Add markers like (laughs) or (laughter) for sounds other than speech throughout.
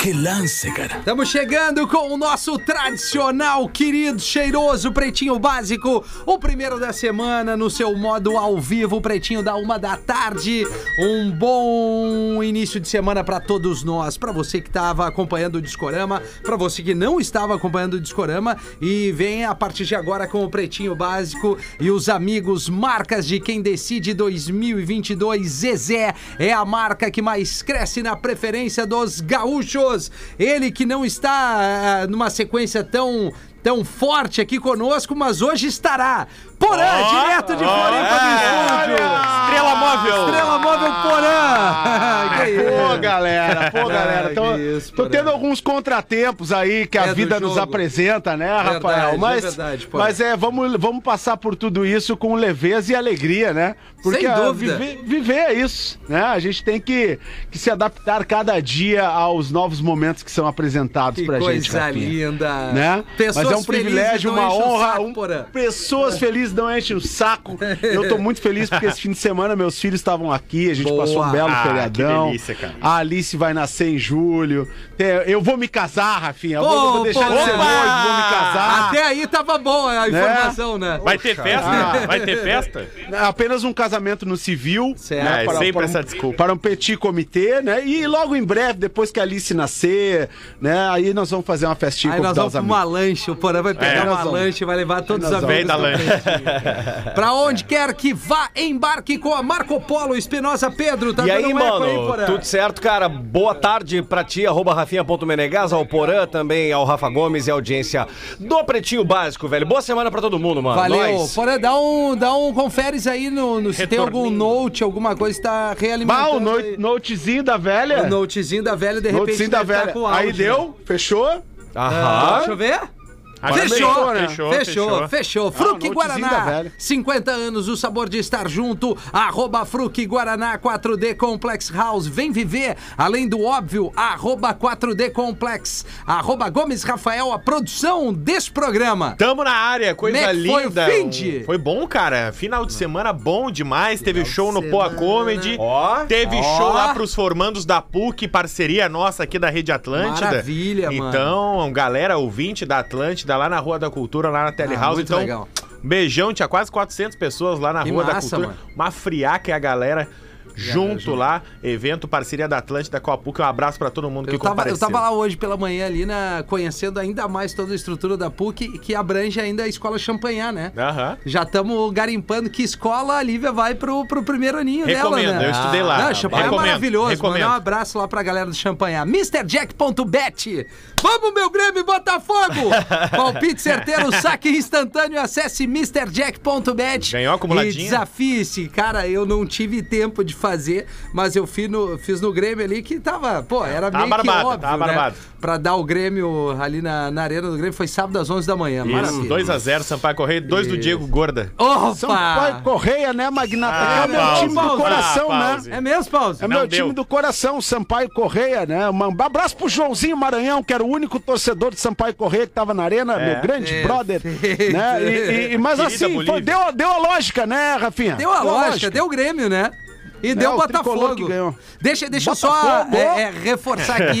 Que lance, cara. Estamos chegando com o nosso tradicional, querido, cheiroso Pretinho Básico. O primeiro da semana no seu modo ao vivo, Pretinho da uma da tarde. Um bom início de semana para todos nós. Para você que estava acompanhando o Discorama, para você que não estava acompanhando o Discorama e vem a partir de agora com o Pretinho Básico e os amigos marcas de quem decide 2022. Zezé é a marca que mais cresce na preferência dos gaúchos. Ele que não está ah, numa sequência tão tão forte aqui conosco, mas hoje estará. Porã, direto de Floripa do estúdio. Estrela móvel. Estrela móvel Porã. Que Pô, galera, pô, (laughs) galera. Tô, isso, tô tendo alguns contratempos aí que a É do vida nos apresenta, né, Verdade, Rafael? é Mas, verdade, Porã. mas é, vamos, vamos passar por tudo isso com leveza e alegria, né? Porque Sem ah, dúvida. viver, viver é isso, né? A gente tem que, que se adaptar cada dia aos novos momentos que são apresentados Que pra coisa gente. Rafinha. linda. Né? Pessoas Mas é um privilégio, uma honra. um- pessoas felizes não enchem o saco. Eu tô muito feliz porque esse fim de semana meus filhos estavam aqui, a gente Boa. passou um belo Ah, feriadão. que delícia, cara. A Alice vai nascer em julho. Eu vou me casar, Rafinha. Eu vou, vou deixar de Porã. ser noivo, vou me casar. Até aí tava boa a informação, né? Vai ter festa? Ah. Vai ter festa? Apenas um casamento no civil. Certo. né, É, para, sempre para um, essa desculpa. Para um petit comitê, né? E logo em breve, depois que a Alice nascer, né? Aí nós vamos fazer uma festinha Aí nós vamos uma lanche, o Porã vai pegar É, uma lanche e vai levar todos os amigos. Vem da lanche. (laughs) Pra onde quer que vá, embarque com a Marco Polo Espinosa Pedro. Tá E aí, um mano, aí, tudo certo, cara? Boa tarde pra ti, arroba rafinha.menegas, ao Porã, também ao Rafa Gomes e a audiência do Pretinho Básico, velho. Boa semana pra todo mundo, mano. Valeu. Nós. Porã, dá um, dá um conferes aí no, no- se tem algum note, alguma coisa que tá realimentando. o no- aí. notezinho da velha. O notezinho da velha, de repente, Notezinho da tá velha. com Aí áudio, deu? né? Fechou? Ah, Aham. deixa eu ver. Fechou, fechou, fechou, fechou. Fruc notezinho Guaraná, da velha. 50 anos, o sabor de estar junto. Arroba Fruc Guaraná 4D Complex House. Vem viver, além do óbvio, arroba 4D Complex. Arroba Gomes Rafael, a produção desse programa. Tamo na área, coisa é foi linda. fim de? Foi bom, cara. Final de semana bom demais. Teve show no Poa. Comedy. Ó, Teve ó. show lá pros formandos da PUC, parceria nossa aqui da Rede Atlântida. Maravilha, mano. Então, galera ouvinte da Atlântida, lá na Rua da Cultura, lá na Telehouse. muito então, legal. beijão. Tinha quase 400 pessoas lá na Que Rua da massa, Cultura. mano. Uma friaca é a galera. Junto lá, evento parceria da Atlântida com a PUC. Um abraço pra todo mundo que Eu tava, eu compareceu. tava lá hoje pela manhã ali, na, conhecendo ainda mais toda a estrutura da PUC, que abrange ainda a escola Champanhar, né? Aham. Já estamos garimpando que escola a Lívia vai pro, pro primeiro aninho Recomendo, dela, né? eu estudei lá. Não, Champanhar é maravilhoso, recomendo. mano. Um abraço lá pra galera do Champanhar. MrJack.bet. Vamos, meu Grêmio Botafogo! (laughs) Palpite certeiro, saque instantâneo, acesse MrJack.bet. Ganhou acumuladinho? E desafie-se. Cara, eu não tive tempo de fazer, mas eu fiz no, fiz no Grêmio ali que tava, pô, era Tava meio que barbado, óbvio, tava né? barbado. Pra dar o Grêmio ali na, na arena do Grêmio, foi sábado às 11 da manhã. Isso, Maravilha. 2x0, Sampaio Correia, 2 do Diego Gorda. Opa! Sampaio Correia, né, Magnata? Ah, é meu pause. time do Pause. coração, Ah, né? É mesmo, Pause? É meu deu. time do coração, Sampaio Correia, né? Um abraço pro Joãozinho Maranhão, que era o único torcedor de Sampaio Correia que tava na arena, meu grande É, brother. Né? E, e- mas Querida assim, foi- deu, deu a lógica, né, Rafinha? Deu a lógica, deu o Grêmio, né? E deu o o Botafogo. que ganhou. Deixa, deixa eu só Botafogo! é, é, reforçar aqui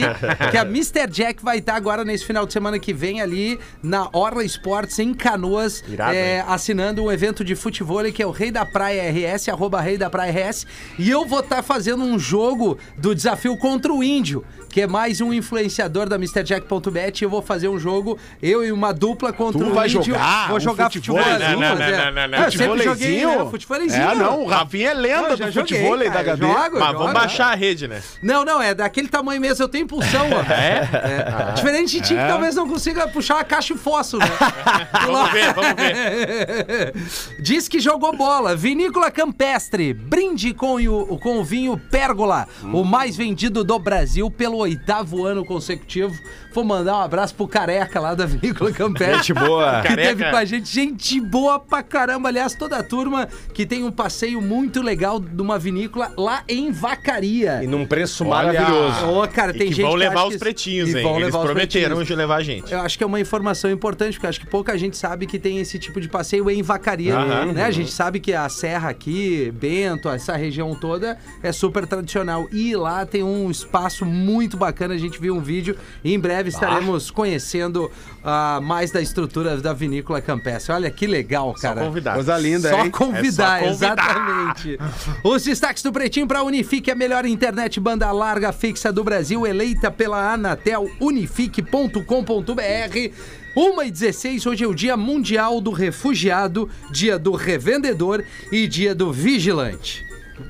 que a Mr. Jack vai estar agora nesse final de semana que vem ali na Orla Esportes em Canoas, Irado, é, assinando um evento de futebol que é o Rei da Praia RS, arroba Rei da Praia RS. E eu vou estar fazendo um jogo do desafio contra o Índio, que é mais um influenciador da MrJack.bet. E eu vou fazer um jogo, eu e uma dupla contra Tu o vai Índio. jogar Vou um jogar futebol? futebol. Não, não, não, não, não, não. Eu sempre joguei, né? Futebolzinho. É, não, o Rafinha é lenda do joguei, futebol da HB. jogo. Mas vamos baixar a rede, né? Não, não, é daquele tamanho mesmo, eu tenho impulsão, ó. É? Diferente de ti que talvez não consiga puxar uma caixa e fósforo, né? (laughs) Vamos ver, vamos ver. (laughs) Diz que jogou bola. Vinícola Campestre. Brinde com o, com o vinho Pérgola, o mais vendido do Brasil pelo oitavo ano consecutivo. Vou mandar um abraço pro Careca lá da Vinícola Campestre. Gente boa. Que Careca. teve com a gente, gente boa pra caramba. Aliás, toda a turma que tem um passeio muito legal de uma vinícola lá em Vacaria. E num preço Olha. maravilhoso. Ô, cara, E tem que gente vão que levar os que- pretinhos, e hein? vão Eles levar os prometeram pretinhos. de levar a gente. Eu acho que é uma informação importante, porque eu acho que pouca gente sabe que tem esse tipo de passeio em Vacaria, Aham. né? A gente sabe que a serra aqui, Bento, essa região toda é super tradicional. E lá tem um espaço muito bacana, a gente viu um vídeo e em breve estaremos conhecendo ah, mais da estrutura da vinícola campestre. Olha que legal, Só cara. convidar. Coisa linda, Só hein? convidar, É só convidar. exatamente. (laughs) Os destaques do Pretinho para Unifique, a melhor internet banda larga fixa do Brasil, eleita pela Anatel, unifique.com.br. 1 e 16, hoje é o Dia Mundial do Refugiado, Dia do Revendedor e Dia do Vigilante.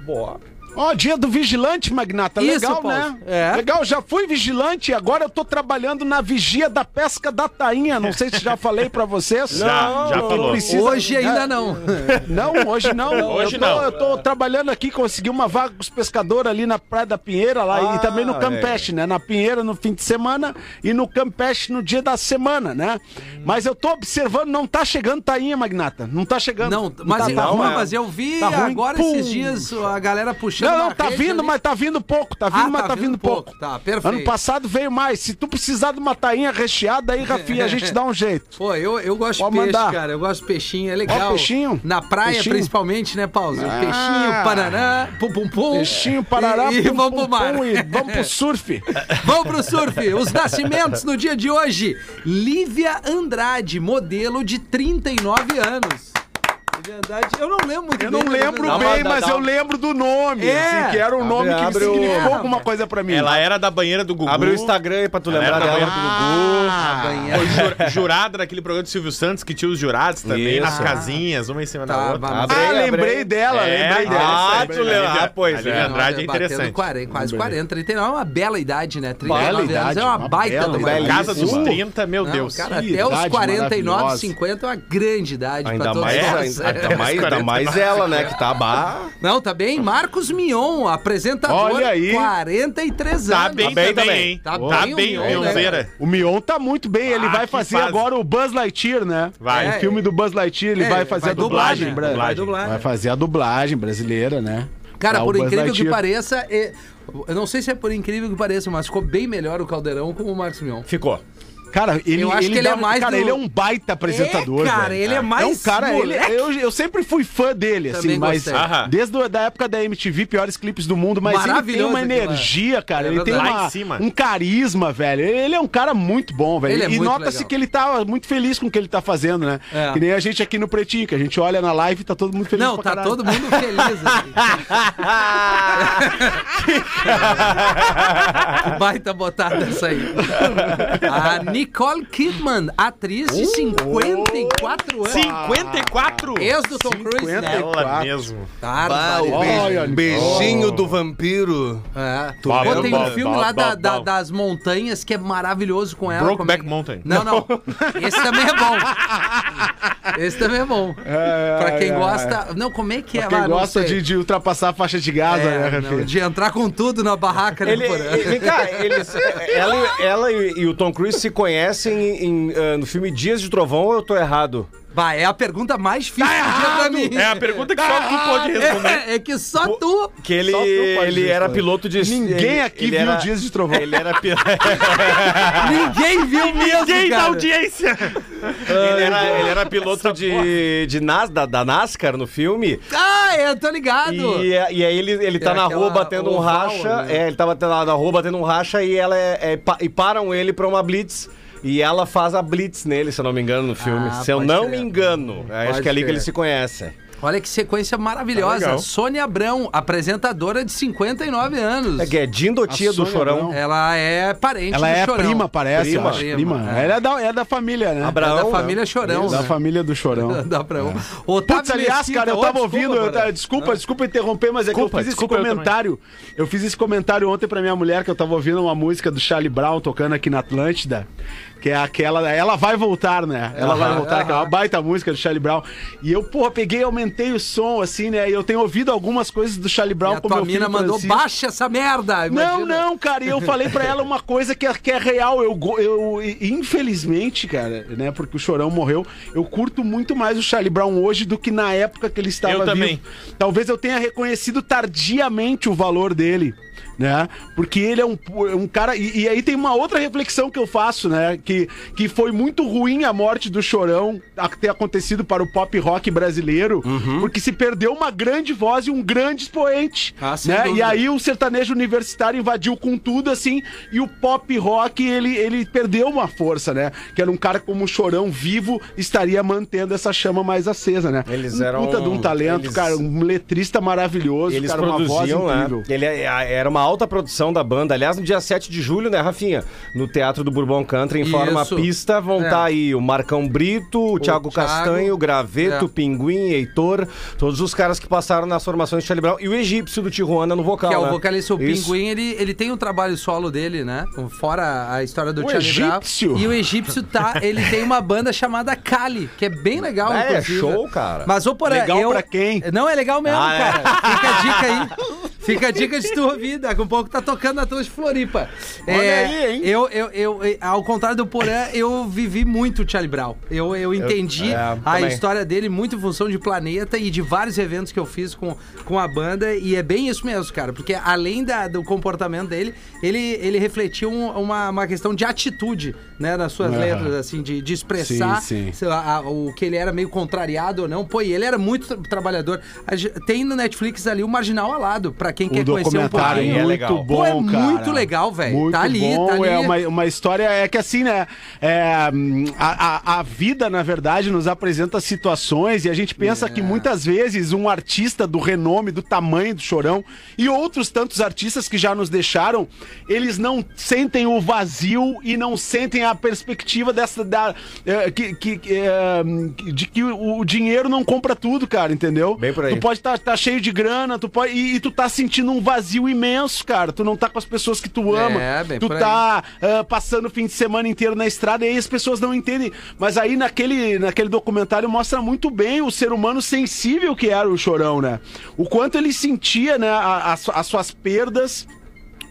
Boa. Ó, dia do vigilante, Magnata. Isso, Legal, Paulo. né? É. Legal, já fui vigilante e agora eu tô trabalhando na vigia da pesca da tainha. Não sei se já falei pra vocês. (laughs) Já, já falou. precisa- Hoje ainda É, não. (laughs) Não, hoje não. Hoje eu tô, não. Eu tô trabalhando aqui, consegui uma vaga com os pescadores ali na Praia da Pinheira lá Ah, e também no Campeche, né? Na Pinheira no fim de semana e no Campeche no dia da semana, né? Mas eu tô observando, não tá chegando tainha, Magnata. Não tá chegando. Não, mas, tá, eu, tá não, ruim. mas eu vi Tá agora Pum. esses dias a galera puxando. Não, não, tá vindo, ali. mas tá vindo pouco. Tá vindo, Ah, mas tá tá, vindo vindo pouco. pouco. Tá, perfeito. Ano passado veio mais. Se tu precisar de uma tainha recheada aí, Rafinha, a gente (laughs) dá um jeito. Pô, eu, eu gosto de Pode peixe, mandar. cara. Eu gosto de peixinho, é legal. Ó, peixinho. Na praia, Peixinho. principalmente, né, Paulo? Ah. Peixinho, pananã, pum pum pum. Peixinho, parará, E, e pum, vamos pum, pro mar. pum, e vamos pro surf. (laughs) Vamos pro surf. Os nascimentos no dia de hoje. Lívia Andrade, modelo de 39 anos. Andrade, eu não lembro muito Eu bem. não da lembro Dá bem, uma- mas dá eu lembro do nome. É. assim, que era um Abre- nome que abre o- significou É, alguma coisa pra mim. Ela era da banheira do Gugu. Abre o Instagram aí pra tu Ela lembrar era da dela. banheira do Gugu. Ah, banheira. Foi ju- jurada daquele programa do Silvio Santos que tinha os jurados também Isso. nas casinhas, uma em cima Tá, da outra. Abre Ah, abre lembrei dela, É, lembrei dela. Ah, essa aí, tu lembra? Ah, pois é. Andrade é interessante. 40, quase 40, 39 é uma bela idade, né? 39 Bela anos é uma baita idade. Casa dos Uh. 30, meu Não, Deus. cara, até os idade 49, maravilhosa. 50 é uma grande idade pra todos nós. Ainda, ainda mais, ainda mais ela, né? Que tá bah. Não, tá bem. Marcos Mion, apresentador, Olha aí. 43 Tá anos. bem, Tá bem também, também. hein? Tá Tá bem o bem, Mion, né, Mionzeira. O Mion tá muito bem, ele Ah, vai que fazer fase. agora o Buzz Lightyear, né? Vai. É, O filme do Buzz Lightyear, ele É, vai fazer vai a dublagem, né? bra- Vai dublar. Vai fazer a dublagem brasileira, né? Cara, Tá, por incrível que Lightyear. pareça, é- eu não sei se é por incrível que pareça, mas ficou bem melhor o Caldeirão com o Marcos Mion. Ficou. Cara, ele, Eu acho que ele dá- é mais Cara, do- ele é um baita apresentador. É, cara, velho. ele é mais É um cara, ele, moleque. eu, eu sempre fui fã dele, assim, Também mas gostei. Aham. desde a da época da MTV, piores clipes do mundo, mas ele tem uma energia, cara, É ele tem uma- um carisma, velho. Ele é um cara muito bom, velho. Ele é e nota-se que ele tá muito feliz com o que ele tá fazendo, né? É. Que nem a gente aqui no Pretinho, que a gente olha na live e tá todo mundo feliz Não, pra tá caralho. todo mundo feliz. (laughs) assim. Baita botada essa aí. A (laughs) Nicole Kidman, atriz de 54 anos. 54? Ex do Tom Cruise, né? Ela mesmo. Barbaridade. Olha, beijinho do vampiro. É. Bom, Pô, tem um filme lá da- da- das montanhas que é maravilhoso com ela. Brokeback Como é que- Mountain. Não, não. (laughs) Esse também é bom. Esse também é bom. (laughs) pra quem ai, gosta. Não, como é que é? Quem Ah, não gosta sei. de, de ultrapassar a faixa de Gaza, né, É, Rafinha? não, de entrar com tudo na barraca né, Ele, Porã? vem cá, eles, ela, e- ela e, e o Tom Cruise se conhecem em, ah, no filme Dias de Trovão ou eu tô errado? Bah, é a pergunta mais difícil dia pra mim. É a pergunta que só tu pode responder. É, é que só tu. Que ele, Só tu pode ele era piloto de. Ninguém ele- aqui ele viu era- Dias de (laughs) Trovão. Ele era, pi- (laughs) Ninguém viu mesmo, Ninguém da cara. audiência. ele era, ele era piloto de, de Nas, da, da NASCAR no filme. Ah, eu tô ligado. E, e aí ele, ele tá É na rua batendo um oval, racha. né? É, ele tava na, na rua batendo um racha e ela é, é e param ele pra uma blitz. E ela faz a blitz nele, se eu não me engano, no filme. Ah, se eu não crer. me engano. Eu acho Pode que é ali que eles se conhecem. Olha que sequência maravilhosa. legal. Sônia Abrão, apresentadora de 59 anos. É que é Dindotia do Chorão. Abrão. Ela é parente Ela do é Chorão. prima, parece, Prima. eu acho. Prima. Prima, é. Ela é da, é da família, né? Abraão, É da né? família Chorão. Da né? família do Chorão. Dá pra um. Otávio Putz, aliás, Mesquita, cara, eu tava desculpa, ouvindo, eu Porã. tava- desculpa, desculpa interromper, mas é Desculpa, que eu fiz esse desculpa eu comentário. Eu, fiz esse comentário ontem pra minha mulher que eu tava ouvindo uma música do Charlie Brown tocando aqui na Atlântida. Que é aquela. Ela vai voltar, né? Ela vai voltar, que é uma baita música do Charlie Brown. E eu, porra, peguei, aumentei aumentei o som, assim, né? E eu tenho ouvido algumas coisas do Charlie Brown a com tua meu mina mandou, Francisco. baixa essa merda. Não, imagina. não, cara, e eu falei pra ela uma coisa que é, que é real. Eu, eu, infelizmente, cara, né, porque o Chorão morreu, eu curto muito mais o Charlie Brown hoje do que na época que ele estava Eu também. vivo. Talvez eu tenha reconhecido tardiamente o valor dele. Né? Porque ele é um, um cara. E, e aí tem uma outra reflexão que eu faço, né? Que, que foi muito ruim a morte do Chorão a ter acontecido para o pop rock brasileiro, porque se perdeu uma grande voz e um grande expoente. Ah, né? E aí o sertanejo universitário invadiu com tudo, assim, e o pop rock, ele, ele perdeu uma força, né? Que era um cara como o Chorão vivo, estaria mantendo essa chama mais acesa, né? Eles um eram- puta de um talento, eles- cara, um letrista maravilhoso, Eles cara, uma voz produziam, né? incrível. Ele é- era uma alta produção da banda. Aliás, no dia 7 de julho, né, Rafinha? No Teatro do Bourbon Country, em forma pista, vão É. estar aí o Marcão Brito, o, Thiago Thiago, Castanho, o Graveto, é. o Pinguim, Heitor, todos os caras que passaram nas formações de Charlie Brown. E o egípcio do Tijuana no vocal, Que é o né? vocalista, o Isso. Pinguim, ele, ele tem um trabalho solo dele, né? Fora a história do O Charlie Brown. egípcio? E o egípcio tá, ele tem uma banda chamada Kali, que é bem legal, É, inclusive. show, cara. Mas ô, porra, Legal eu... pra quem? Não, é legal mesmo, Ah, é? cara. Fica a dica aí. (laughs) Fica a dica de tu ouvir, daqui a um pouco tá tocando na tua de Floripa. É, Olha aí, hein? Eu, eu, eu, eu- ao contrário do Porã, eu vivi muito o Charlie Brown. Eu, eu entendi é, a também. história dele muito em função de Planeta e de vários eventos que eu fiz com, com a banda. E é bem isso mesmo, cara. Porque além da, do comportamento dele, ele, ele refletiu um- uma, uma questão de atitude, né? Nas suas Aham. letras, assim, de, de expressar Sim, sim. sei lá, a- o que ele era meio contrariado ou não. Pô, e ele era muito tra- trabalhador. A Tem no Netflix ali o Marginal Alado, pra quem quer O conhecer um pouquinho. é muito legal. bom, Pô, é cara. muito legal, velho. Muito Tá ali, bom. tá ali. É uma, uma história, é que assim, né? é, a, a, a vida, na verdade, nos apresenta situações e a gente pensa É. que muitas vezes um artista do renome, do tamanho do Chorão e outros tantos artistas que já nos deixaram, eles não sentem o vazio e não sentem a perspectiva dessa da, é, que, que, é, de que o, dinheiro não compra tudo, cara, entendeu? Bem por aí. Tu pode estar cheio de grana, tu pode e, e tu tá sentindo um vazio imenso, cara. Tu não tá com as pessoas que tu ama. É, bem tu por tá ah, passando o fim de semana inteiro na estrada e aí as pessoas não entendem. Mas aí naquele, naquele documentário mostra muito bem o ser humano sensível que era o Chorão, né? O quanto ele sentia, né, a- as suas perdas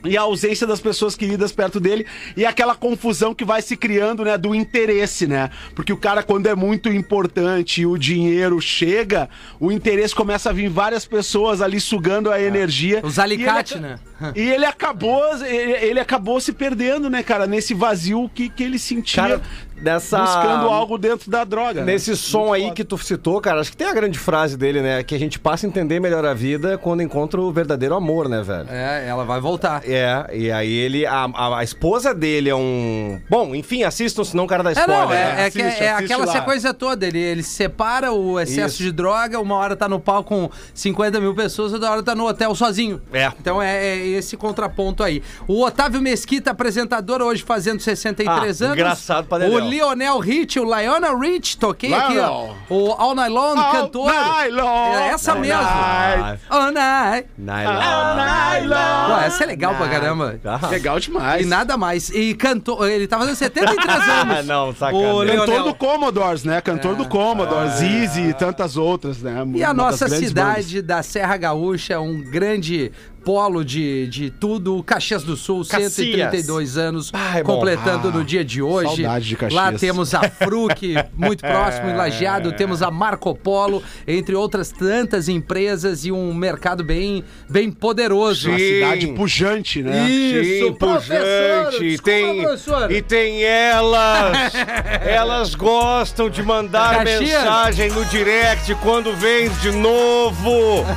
e a ausência das pessoas queridas perto dele e aquela confusão que vai se criando, né, do interesse, né? Porque o cara quando é muito importante e o dinheiro chega, o interesse começa a vir várias pessoas ali sugando a energia. Os alicate, E ele- né? E ele acabou, ele, ele acabou se perdendo, né, cara, nesse vazio que, que ele sentia Cara, nessa... buscando algo dentro da droga. né? Nesse som aí que tu citou, cara, acho que tem a grande frase dele, né? Que a gente passa a entender melhor a vida quando encontra o verdadeiro amor, né, velho? É, ela vai voltar. É, e aí ele. A, a, a esposa dele é um. Bom, enfim, assistam, senão o cara É, spoiler. não, né? é, é, que- Assiste, é aquela lá. sequência toda. Ele, ele separa o excesso Isso. de droga, uma hora tá no palco com 50 mil pessoas, outra hora tá no hotel sozinho. É. Então é, é esse contraponto aí. O Otávio Mesquita, apresentador, hoje fazendo 63 Ah, anos. engraçado pra O. Lionel Rich, o Lionel Rich, toquei aqui, ó. Lionel. O All Night Long, All cantor. Long. É essa All mesmo. Night. All Night. Nylon. Pô, essa é legal pra caramba. Ah. Legal demais. E nada mais. E cantou. Ele tá fazendo 73 (laughs) anos. Não, sacanagem. O Cantor do Commodores, né? Cantor do Commodores, Easy e tantas outras, né? E a nossa cidade da Serra Gaúcha, um grande polo de, de tudo. Caxias do Sul, Caxias. 132 anos, Ai, bom. completando Ah, no dia de hoje. saudade de Caxias. Lá temos a Fruc, (laughs) muito próximo, em Lajeado. Temos a Marco Polo, entre outras tantas empresas e um mercado bem, bem poderoso. Uma Sim. cidade pujante, né? Isso, Sim, professor, pujante. E desculpa, tem, professor. e tem elas. (laughs) elas gostam de mandar Caxias. mensagem no direct quando vem de novo.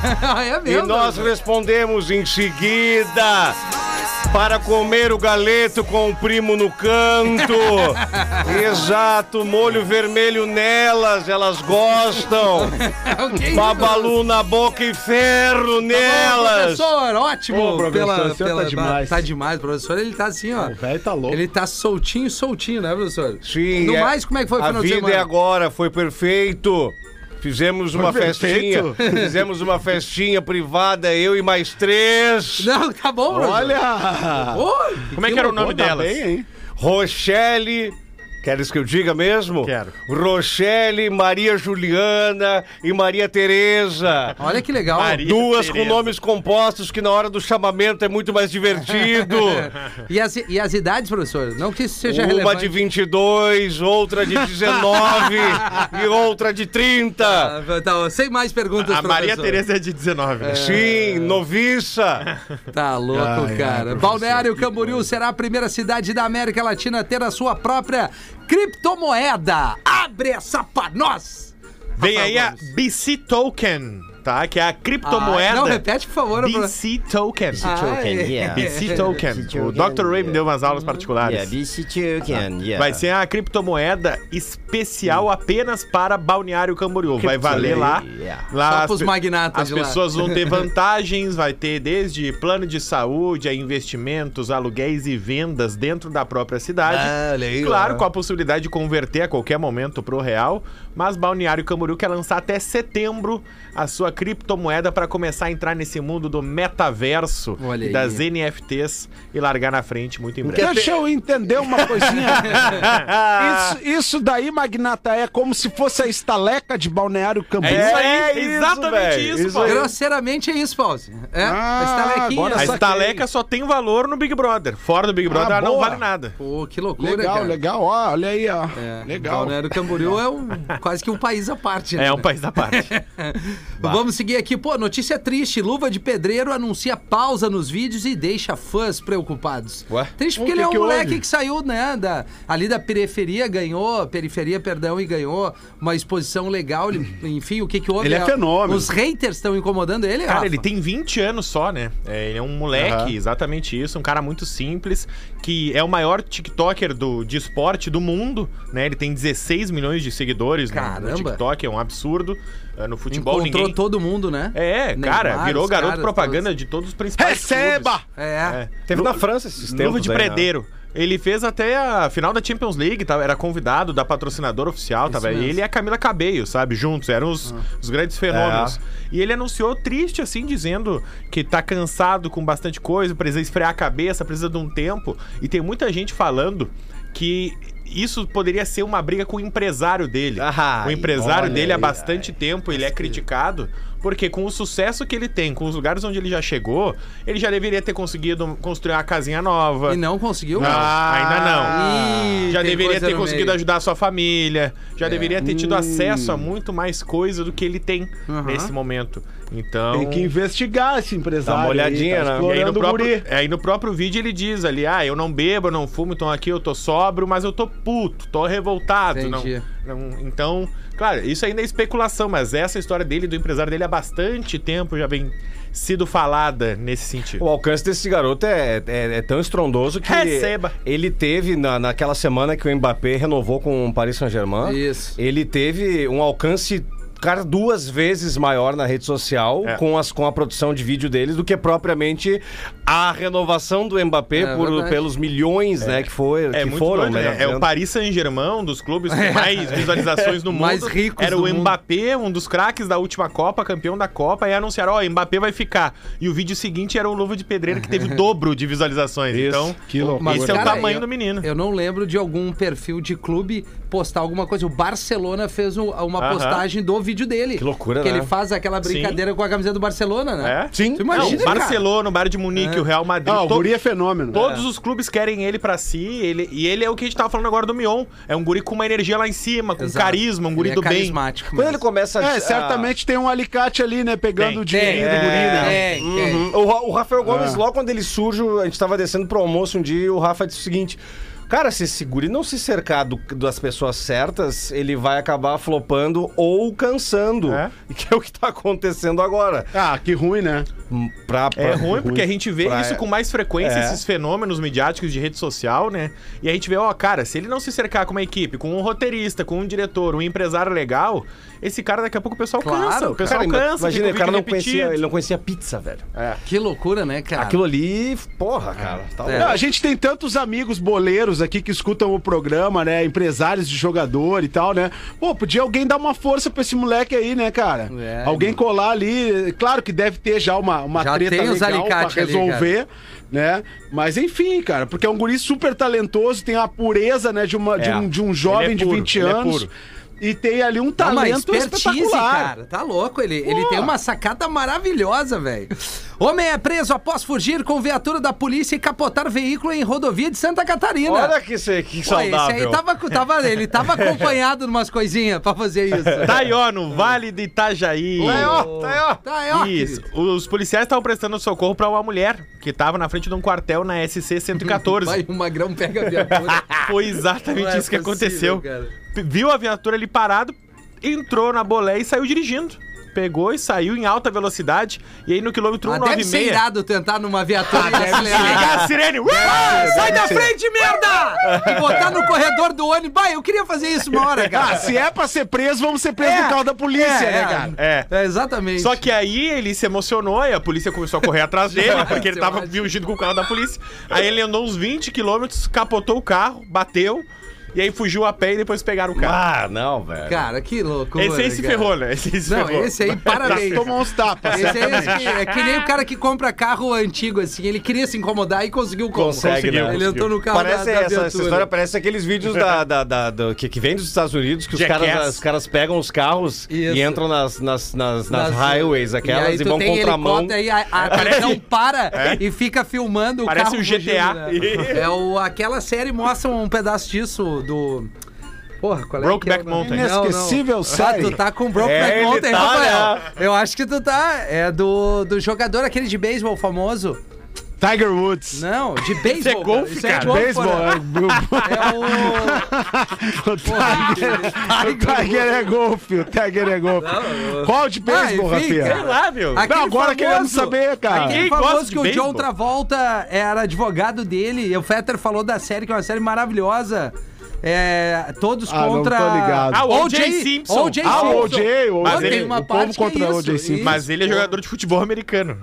(laughs) é E mesmo? nós respondemos em seguida. Para comer o galeto com o primo no canto. (laughs) Exato, molho vermelho nelas, elas gostam. (laughs) Ok, Babalu na boca e ferro nelas. Professor, ótimo. Ô, professor, pela, tá pela- demais. Tá demais, professor. Ele tá assim, ó. O velho tá louco. Ele tá soltinho, soltinho, né, professor? Sim. No é- mais, como é que foi o A final de vida é agora, foi perfeito. Fizemos uma perfeito? festinha. Fizemos uma festinha privada, eu e mais três. Não, tá bom. Olha! Oi, Como é que era o nome Pô, tá delas? bem, hein? Rochelle, Queres que eu diga mesmo? Quero. Rochelle, Maria Juliana e Maria Tereza. Olha que legal. Maria. Duas com Tereza. nomes compostos que na hora do chamamento é muito mais divertido. (laughs) E as, e as idades, professor? Não que isso seja Uma relevante. de 22, outra de 19 (laughs) e outra de 30. Ah, tá, sem mais perguntas, A Maria professor. Tereza é de 19, né? Sim, noviça. Tá louco, Ai, ai, cara. Balneário Camboriú será a primeira cidade da América Latina a ter a sua própria criptomoeda. Abre essa pra nós! Vem aí a. BC Token, tá? Que é a criptomoeda. Ah, não, repete, por favor. BC Token. Ah, Token, yeah. BC (laughs) Token. BC O Dr. Ray me deu umas aulas particulares. Yeah, BC Token, yeah. Vai ser a criptomoeda especial apenas para Balneário Camboriú. Vai valer lá. Yeah. lá Só as pros magnatas As lá. pessoas vão ter (laughs) vantagens, vai ter desde plano de saúde a investimentos, aluguéis e vendas dentro da própria cidade. Ah, claro, com a possibilidade de converter a qualquer momento pro real, mas Balneário Camboriú quer lançar até setembro a sua criptomoeda para começar a entrar nesse mundo do metaverso Olha e aí. das NFTs e largar na frente muito em breve. Deixa eu entender uma coisinha. (laughs) isso, isso daí, Magnata, é como se fosse a estaleca de Balneário Camboriú. É isso aí, É isso, exatamente isso, isso Paulo. Grosseiramente é isso, Pause. É, Ah, a estaleca só tem valor no Big Brother. Fora do Big Brother, Ah, ela não vale nada. Pô, que loucura, Legal, cara. legal. Ó, olha aí, ó. É, Legal. Balneário Camboriú é um, (laughs) quase que um país à parte. né? É um país da parte. (laughs) Vamos seguir aqui. Pô, notícia triste. Luva de Pedreiro anuncia pausa nos vídeos e deixa fãs preocupados. Ué? Triste porque O ele que é um que moleque houve? que saiu, né, da, ali da periferia, ganhou, periferia, perdão, e ganhou uma exposição legal. Ele- enfim, o que que houve? Ele é fenômeno. Os haters estão incomodando ele, Cara, Rafa? ele tem 20 anos só, né? É, ele é um moleque, Aham. exatamente isso. Um cara muito simples, que é o maior TikToker do, de esporte do mundo, né? Ele tem 16 milhões de seguidores no- no, Caramba. TikTok, é um absurdo. É, no futebol, Encontrou ninguém... todo mundo, né? É, Neymar, cara, virou garoto caras propaganda todos. de todos os principais Receba! clubes. É. Teve Lu- na França esses tempos. Luva de aí, né? predeiro. Ele fez até a final da Champions League, tava, era convidado da patrocinadora oficial, tava mesmo. ele e a Camila Cabello, sabe, juntos, eram os, os grandes fenômenos. E ele anunciou triste, assim, dizendo que tá cansado com bastante coisa, precisa esfriar a cabeça, precisa de um tempo. E tem muita gente falando que isso poderia ser uma briga com o empresário dele. Ah, o empresário dele há bastante tempo, ele é criticado, porque com o sucesso que ele tem, com os lugares onde ele já chegou, ele já deveria ter conseguido construir uma casinha nova. E não conseguiu? Não, ainda não. Ih, já tem deveria ter conseguido meio. ajudar a sua família. Já deveria ter tido acesso a muito mais coisa do que ele tem Uhum. nesse momento. Então. Tem que investigar esse empresário. Dá uma olhadinha, aí, tá né? E aí, no próprio, aí no próprio vídeo ele diz ali: ah, eu não bebo, eu não fumo, então aqui eu tô sóbrio, mas eu tô puto, tô revoltado. Não, Entendi. não- então, claro, isso ainda é especulação, mas essa história dele, do empresário dele, há bastante tempo já vem sido falada nesse sentido. O alcance desse garoto é, é- é tão estrondoso que Receba. ele teve, na, naquela semana que o Mbappé renovou com o Paris Saint-Germain, Isso. ele teve um alcance cara, duas vezes maior na rede social É. com, as, com a produção de vídeo deles do que propriamente a renovação do Mbappé É por- pelos milhões né, que, foi, É que foram. né? É o Paris Saint-Germain, um dos clubes com (laughs) mais visualizações no (laughs) mundo. Mais ricos Era do o mundo. Mbappé, um dos craques da última Copa, campeão da Copa, e anunciaram, ó, Mbappé vai ficar. E o vídeo seguinte era o Luva de Pedreiro, que teve o (laughs) dobro de visualizações. Isso. Então, Que loucura. esse é o cara, tamanho eu- do menino. Eu não lembro de algum perfil de clube postar alguma coisa. O Barcelona fez um- uma Aham. postagem do vídeo dele. Que loucura, Que né? ele faz aquela brincadeira com a camiseta do Barcelona, né? É? Sim. Tu imagina, Não, cara? Barcelona, o Bayern de Munique, o Real Madrid. Não, o to- guri é fenômeno. Todos os clubes querem ele pra si, ele, e ele é o que a gente tava falando agora do Mion. É um guri com uma energia lá em cima, com Exato. carisma, um guri Ele do é bem. carismático. Quando ele mesmo. começa a... É, certamente tem um alicate ali, né? Pegando Tem. o dinheirinho do guri, né? É, tem. Uhum. O, Ra- o Rafael Gomes, É. logo quando ele surge, a gente tava descendo pro almoço um dia e o Rafa disse o seguinte. Cara, se esse guri não se cercar do- das pessoas certas, ele vai acabar flopando ou cansando. É. E (laughs) que é o que tá acontecendo agora. Ah, que ruim, né? Hum, Pra, pra- É ruim porque a gente vê Pra- isso com mais frequência, É. esses fenômenos midiáticos de rede social, né? E a gente vê, ó, cara, se ele não se cercar com uma equipe, com um roteirista, com um diretor, um empresário legal, esse cara daqui a pouco o pessoal Claro, cansa. O pessoal Cara, cansa. imagina, o cara não repetido. conhecia, ele não conhecia pizza, velho. Que loucura, né, cara? Aquilo ali, porra, cara. Tá É. Não, a gente tem tantos amigos boleiros aqui que escutam o programa, né? Empresários de jogador e tal, né? Pô, podia alguém dar uma força pra esse moleque aí, né, cara? É, alguém colar ali. Claro que deve ter já uma, uma Já treta tem os legal pra alicate ali, resolver. né? Mas enfim, cara, porque é um guri super talentoso, tem a pureza, né, de, uma, de, É. um, de um jovem é de puro, 20 ele é anos. puro. E tem ali um talento expertise, espetacular. cara. Tá louco. Ele, ele tem uma sacada maravilhosa, velho. Homem é preso após fugir com viatura da polícia e capotar veículo em rodovia de Santa Catarina. Olha que, que Pô, esse saudável. aí tava, tava, ele tava (laughs) acompanhado de umas coisinhas pra fazer isso. Tá aí, ó, no Vale de Itajaí. Tá aí, ó, tá aí, ó. Tá aí, ó, Isso. Os policiais estavam prestando socorro pra uma mulher que tava na frente de um quartel na SC 114. (laughs) Vai, o Magrão pega a viatura. Foi exatamente Não é isso que possível, aconteceu. cara. Viu a viatura ali parado, entrou na bolé e saiu dirigindo. Pegou e saiu em alta velocidade. E aí no quilômetro Ah, deve ser 196. irado tentar numa viatura e Ligar acelerar. a sirene. Sai da frente, merda! (laughs) E botar no corredor do ônibus. Bah, eu queria fazer isso uma hora, (laughs) Ah, cara. se é pra ser preso, vamos ser presos É, no carro da polícia, é, né, é. cara? É. É, exatamente. Só que aí ele se emocionou e a polícia começou a correr (laughs) atrás dele, porque ele tava fugindo com o carro da polícia. Aí ele andou uns 20 quilômetros, capotou o carro, bateu, e aí fugiu a pé e depois pegaram o carro. Ah, não, velho. Cara, que louco. esse aí se ferrou, né? Esse aí se Não, ferrou. esse aí, parabéns. Tomou uns tapas. Esse aí, esse que- é que nem o cara que compra carro antigo, assim. Ele queria se incomodar e conseguiu como. Consegue, né? Ele entrou no carro Parece da, da essa, essa história parece aqueles vídeos da, da, da- do- que, que vem dos Estados Unidos que os Jackass. caras, os caras pegam os carros Isso. e entram nas, nas, nas, nas Nas- highways aquelas aí e, tu vão tem contramão. helicóptero, Aí a, a televisão para e fica filmando o Parece carro um GTA. fugindo, né? (laughs) É o, aquela série mostra um pedaço disso do... Porra, qual é Brokeback é? Mountain. Não, não. Inesquecível Ah, série. tu tá com Brokeback É, Mountain, tá, Rafael. né? Eu acho que tu tá. É do, do jogador aquele de beisebol famoso. Tiger Woods. Não, de beisebol. é golfe, Isso cara. golfe, Beisebol. porra. é- É o... (laughs) O Tiger, o Tiger é golfe. O Tiger é golfe. Qual de beisebol, Ah, Rafinha? Sei lá, meu. Aquele Não, agora famoso- queremos saber, cara. Aquele famoso que o. John Travolta era advogado dele. E o Fetter falou da série, que é uma série maravilhosa. É, todos Ah, não contra. tô ligado. Ah, o O.J. Simpson. O.J. Ah, Simpson. o O.J., o- Mas ele- tem uma o povo é contra o O.J. Simpson. Mas ele é jogador de futebol americano.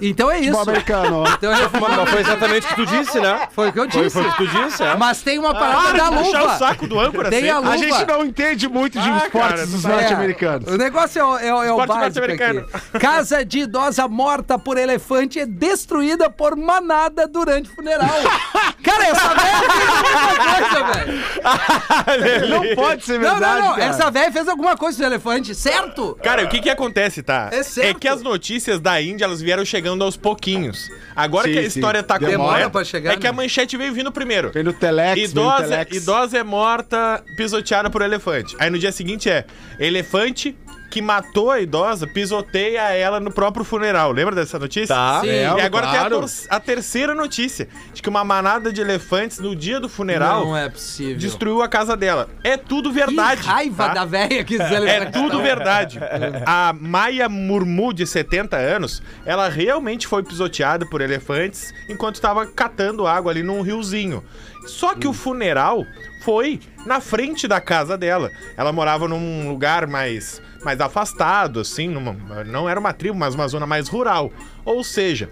Então é isso. Futebol americano. Então é Mas não foi exatamente o que tu disse, né? Foi o que eu Foi, disse. foi o que tu disse, é. Mas tem uma parada da Para de puxar luva. o saco do âncora Tem sempre. a luva. A gente não entende muito de Ah, esportes cara, dos É, norte-americanos. O negócio é, o- é, o- é o Esporte básico norte-americano. aqui. Casa de idosa morta por elefante é destruída por manada durante funeral. (laughs) Cara, essa velha fez alguma coisa, velho. Não pode ser Não, verdade, não, não. cara. Essa velha fez alguma coisa com o elefante, certo? Cara, o que que acontece, tá? É certo. que as notícias da Índia, elas vieram chegando aos pouquinhos. Agora Sim, que a sim. história tá Demora completa, pra chegar, é que a né? manchete veio vindo primeiro. Vem no Telex, Idosa, Telex. idosa é morta pisoteada por elefante. Aí no dia seguinte é elefante que matou a idosa pisoteia ela no próprio funeral. Lembra dessa notícia? Tá. Sim. E agora tem a, claro. a terceira notícia de que uma manada de elefantes no dia do funeral Não é possível. destruiu a casa dela. É tudo verdade. Que raiva tá? da velha que os É tudo verdade. (laughs) A Maia Murmu, de 70 anos, ela realmente foi pisoteada por elefantes enquanto estava catando água ali num riozinho. Só que o funeral foi na frente da casa dela. Ela morava num lugar mais, mais afastado, assim, numa- não era uma tribo, mas uma zona mais rural. Ou seja,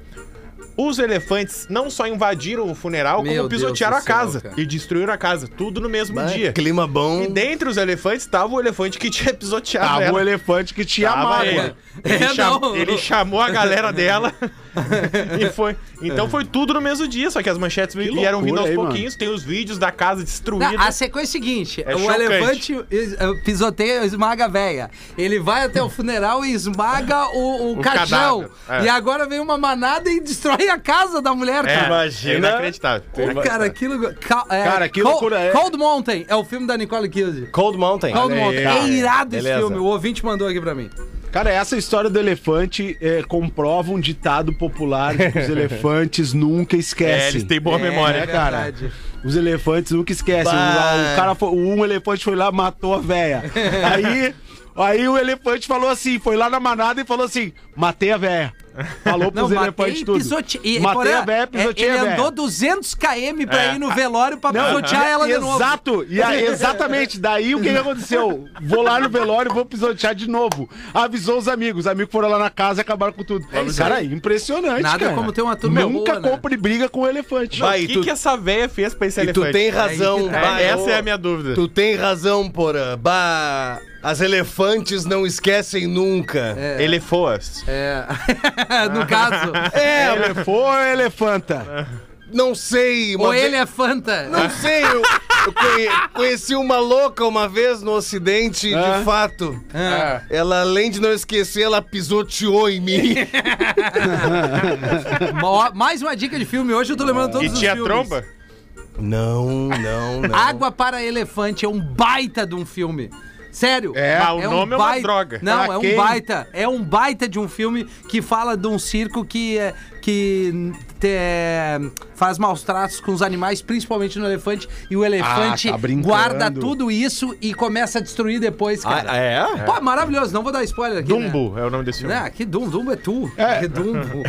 os elefantes não só invadiram o funeral, Meu como pisotearam a Deus céu, casa cara. e destruíram a casa, tudo no mesmo dia. Clima bom. E dentre os elefantes estava o elefante que tinha (laughs) pisoteado Tava ela. o elefante que tinha amado. ele. Ele, É, cham- ele chamou a galera (laughs) dela (laughs) (laughs) e foi. Então foi tudo no mesmo dia, só que as manchetes vieram vindo aos hein, pouquinhos. Tem os vídeos da casa destruída. Não, a sequência é a seguinte: É o chocante. elefante is- pisoteia, esmaga a véia. Ele vai até o funeral e esmaga o, o, (laughs) O caixão. é. E agora vem uma manada e destrói a casa da mulher, É, cara. Imagina. É inacreditável. Cara, aquilo. Ca- é, Cara, que loucura é- Cold Mountain é o filme da Nicole Kidman. Cold Mountain. Cold aí, Mountain. É irado esse Beleza. filme. O ouvinte mandou aqui pra mim. Cara, essa história do elefante é, comprova um ditado popular de que os (laughs) elefantes nunca É, esquecem. eles têm boa memória. É, cara. verdade. Os elefantes nunca esquecem. Bah. O cara foi, um elefante foi lá, matou a véia. (laughs) Aí, aí o elefante falou assim, foi lá na manada e falou assim: matei a véia. Falou pros elefantes tudo. pisote... e, matei a véia, é, pisoteei Ele andou 200 km pra ir no velório pra Não, pisotear ela de novo. Exato, e aí, exatamente. Daí o que, que aconteceu? Vou lá no velório e vou pisotear de novo. Avisou os amigos. Os amigos foram lá na casa e acabaram com tudo. cara, impressionante. Nada cara. como ter uma turma Nunca boa, né? compre briga com o elefante. Vai, O que, tu- que essa véia fez pra esse E tu elefante? tem razão. Aí que tá. bah, É, essa é a minha dúvida. Tu tem razão, Porã. Bah, as elefantes não esquecem nunca. Elefoas. É. (laughs) (laughs) no caso. É, Elefou ou elefanta? não sei. Ou ele é Fanta. Não sei, eu, eu conhe- conheci uma louca uma vez no Ocidente, Ah. de fato. Ah. Ela, além de não esquecer, ela pisoteou em mim. (laughs) Mo- Mais uma dica de filme. Hoje eu tô lembrando todos E os tinha filmes. tromba? Não, não, não. Água para Elefante é um baita de um filme. Sério. É? O nome é uma droga. Não, Pra é um quem? baita. É um baita de um filme que fala de um circo que, é- que te- faz maus tratos com os animais, principalmente no elefante. E o elefante Ah, tá guarda tudo isso e começa a destruir depois, cara. Ah, é? Pô, maravilhoso. Não vou dar spoiler aqui. né? Dumbo é o nome desse filme. Né? Que Dumbo? Dumbo é tu. É. Que Dumbo.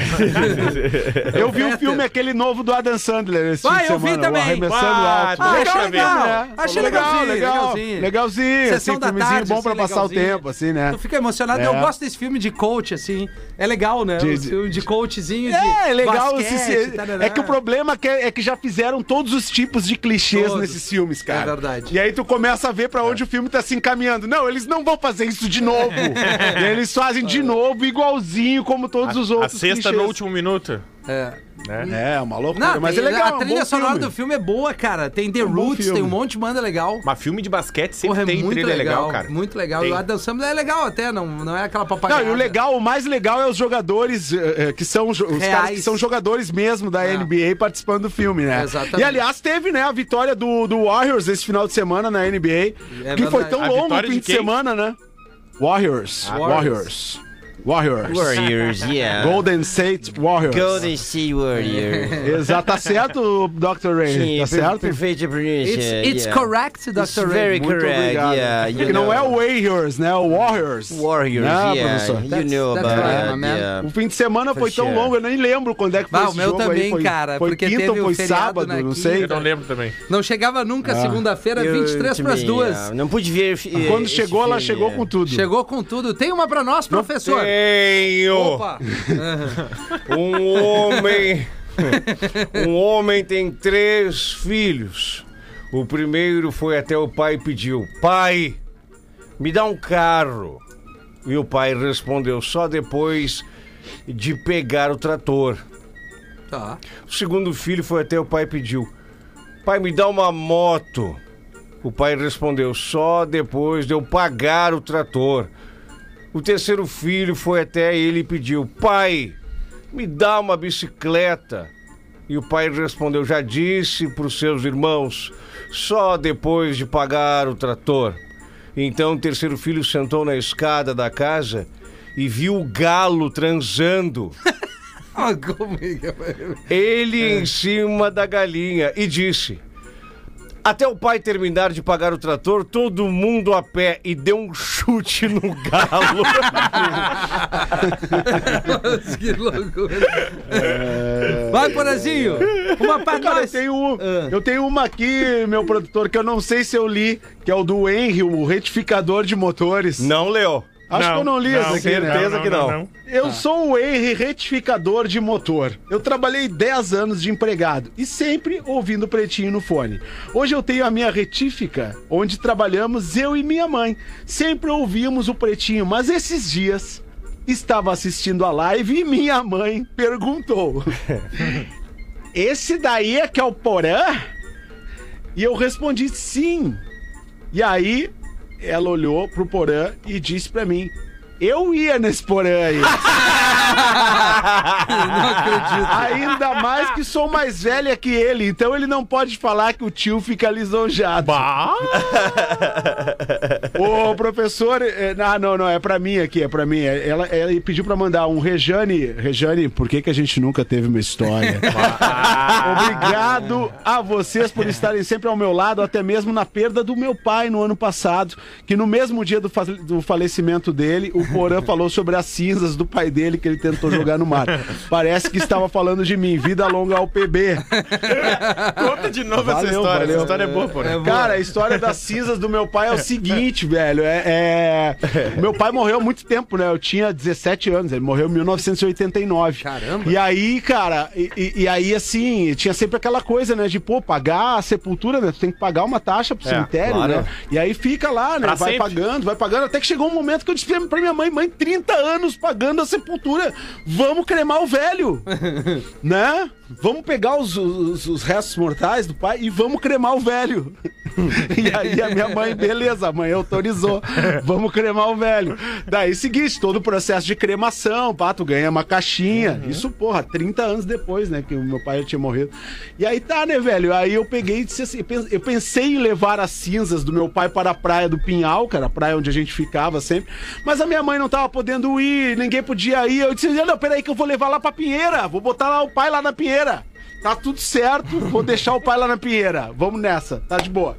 (laughs) Eu vi o filme aquele novo do Adam Sandler esse Vai, fim de eu vi também. Arremessando Ah, Alto. Ah, achei deixa eu legal. ver, né? Achei legal, legalzinho, legal, legalzinho. legalzinho. Sessão assim, da filmezinho tarde, bom assim, pra passar o tempo, assim, né? Tu fica emocionado. É. Eu gosto desse filme de coach, assim. É legal, né? De- de- de coachzinho de É, é legal. basquete, se- é que o problema é que, é que já fizeram todos os tipos de clichês Todos. nesses filmes, cara. É verdade. E aí tu começa a ver pra onde o filme tá se encaminhando. Não, eles não vão fazer isso de novo. e (laughs) aí eles fazem de novo, igualzinho como todos os A outros sexta clichês. no último minuto. É. Né? É, uma loucura. Não, mas é tem- legal. a é um trilha sonora filme. do filme é boa, cara. Tem The um bom Roots, tem um monte de banda legal. Mas filme de basquete sempre Porra, é tem muito trilha legal, legal, cara. Muito legal. Tem. E o Adam Sandler é legal até, não, não é aquela papagaiada. Não, e o legal, o mais legal é os jogadores eh, eh, que são os Reais. caras que são jogadores mesmo da É. NBA participando do filme, né? Exatamente. E aliás, teve, né, a vitória do, do Warriors esse final de semana na NBA, É que foi tão longo o fim de de, semana, né? Warriors. Ah, Warriors. Warriors. Warriors, yeah. Golden State Warriors. Golden State Warriors. Exato, tá certo, Dr. Ray? Sim, tá certo? perfeita pronúncia. It's, it's yeah. correct, Dr. It's Ray. very Muito correct, obrigado. yeah. you Porque não know. é o Warriors, né? O Warriors. Warriors, Né, yeah. professor? You That's- know that's about right, that, yeah. O fim de semana For foi tão sure. longo, eu nem lembro quando é que foi Bah, o esse meu jogo aí. também, Foi, cara, foi porque quinta ou o foi sábado, na não sei. Eu não lembro também. Não chegava nunca Ah. segunda-feira, Eu 23 pras também, duas. Não pude ver. eh, Quando esse chegou, ela chegou com tudo. Chegou com tudo. Tem uma pra nós, professor? Tenho Opa! (laughs) um homem. Um homem tem três filhos. O primeiro foi até o pai e pediu: Pai, me dá um carro. E o pai respondeu: Só depois de pegar o trator. Tá. O segundo filho foi até o pai e pediu: Pai, me dá uma moto. O pai respondeu: Só depois de eu pagar o trator. O terceiro filho foi até ele e pediu: Pai, me dá uma bicicleta. E o pai respondeu: Já disse para os seus irmãos, só depois de pagar o trator. Então o terceiro filho sentou na escada da casa e viu o galo transando. (laughs) Ah, é que- Ele em cima da galinha e disse: Até o pai terminar de pagar o trator, todo mundo a pé e deu um chute no galo. (laughs) que loucura. Vai, Porazinho. Uma pra Cara, eu nós. tenho, um- Ah. eu tenho uma aqui, meu produtor, que eu não sei se eu li, que é o do Henry, o retificador de motores. não, Leo. Acho que eu não li esse aqui, né? certeza que não. Eu sou o Henry retificador de motor. Eu trabalhei 10 anos de empregado e sempre ouvindo pretinho no fone. Hoje eu tenho a minha retífica, onde trabalhamos eu e minha mãe. Sempre ouvimos o pretinho, mas esses dias estava assistindo a live e minha mãe perguntou: (laughs) Esse daí é que é o Porã? E eu respondi sim. E aí ela olhou pro Porã e disse pra mim: Eu ia nesse Porã aí. (laughs) Não acredito. Ainda mais que sou mais velha que ele, então ele não pode falar que o tio fica lisonjado. (laughs) Ô, professor, é, ah, não, não, é pra mim aqui, é pra mim. É, Ela, ela pediu pra mandar um Rejane. Rejane, por que, que a gente nunca teve uma história? (laughs) Obrigado a vocês por estarem sempre ao meu lado, até mesmo na perda do meu pai no ano passado, que no mesmo dia do, fa- do falecimento dele, o Porã falou sobre as cinzas do pai dele que ele tentou jogar no mar. Parece que estava falando de mim. Vida longa ao PB. Conta de novo essa Valeu, história. valeu. Essa história é boa, pô. É boa. Cara, a história das cinzas do meu pai é o seguinte, velho. É, é- o Meu pai morreu há muito tempo, né? Eu tinha 17 anos, ele morreu em 1989. Caramba. E aí, cara, e, e- e aí, assim, tinha sempre aquela coisa, né? De, pô, pagar a sepultura, né? Tu tem que pagar uma taxa pro É, cemitério, claro. né? E aí fica lá, né? Pra vai sempre. pagando, vai pagando. Até que chegou um momento que eu disse pra minha mãe, mãe, 30 anos pagando a sepultura. vamos cremar o velho, (laughs) né? Vamos pegar os, os- os restos mortais do pai e vamos cremar o velho. (laughs) E aí a minha mãe, beleza, a mãe autorizou, vamos cremar o velho. Daí, seguinte, todo o processo de cremação, pá, tu ganha uma caixinha. Isso, porra, 30 anos depois, né, que o meu pai já tinha morrido. E aí tá, né, velho? Aí eu peguei e disse assim, eu pen- eu pensei em levar as cinzas do meu pai para a praia do Pinhal, que era a praia onde a gente ficava sempre, mas a minha mãe não tava podendo ir, ninguém podia ir. Eu disse, não, peraí que eu vou levar lá pra Pinheira, vou botar lá o pai lá na Pinheira. Tá tudo certo, vou deixar o pai lá na Pinheira. Vamos nessa, tá de boa.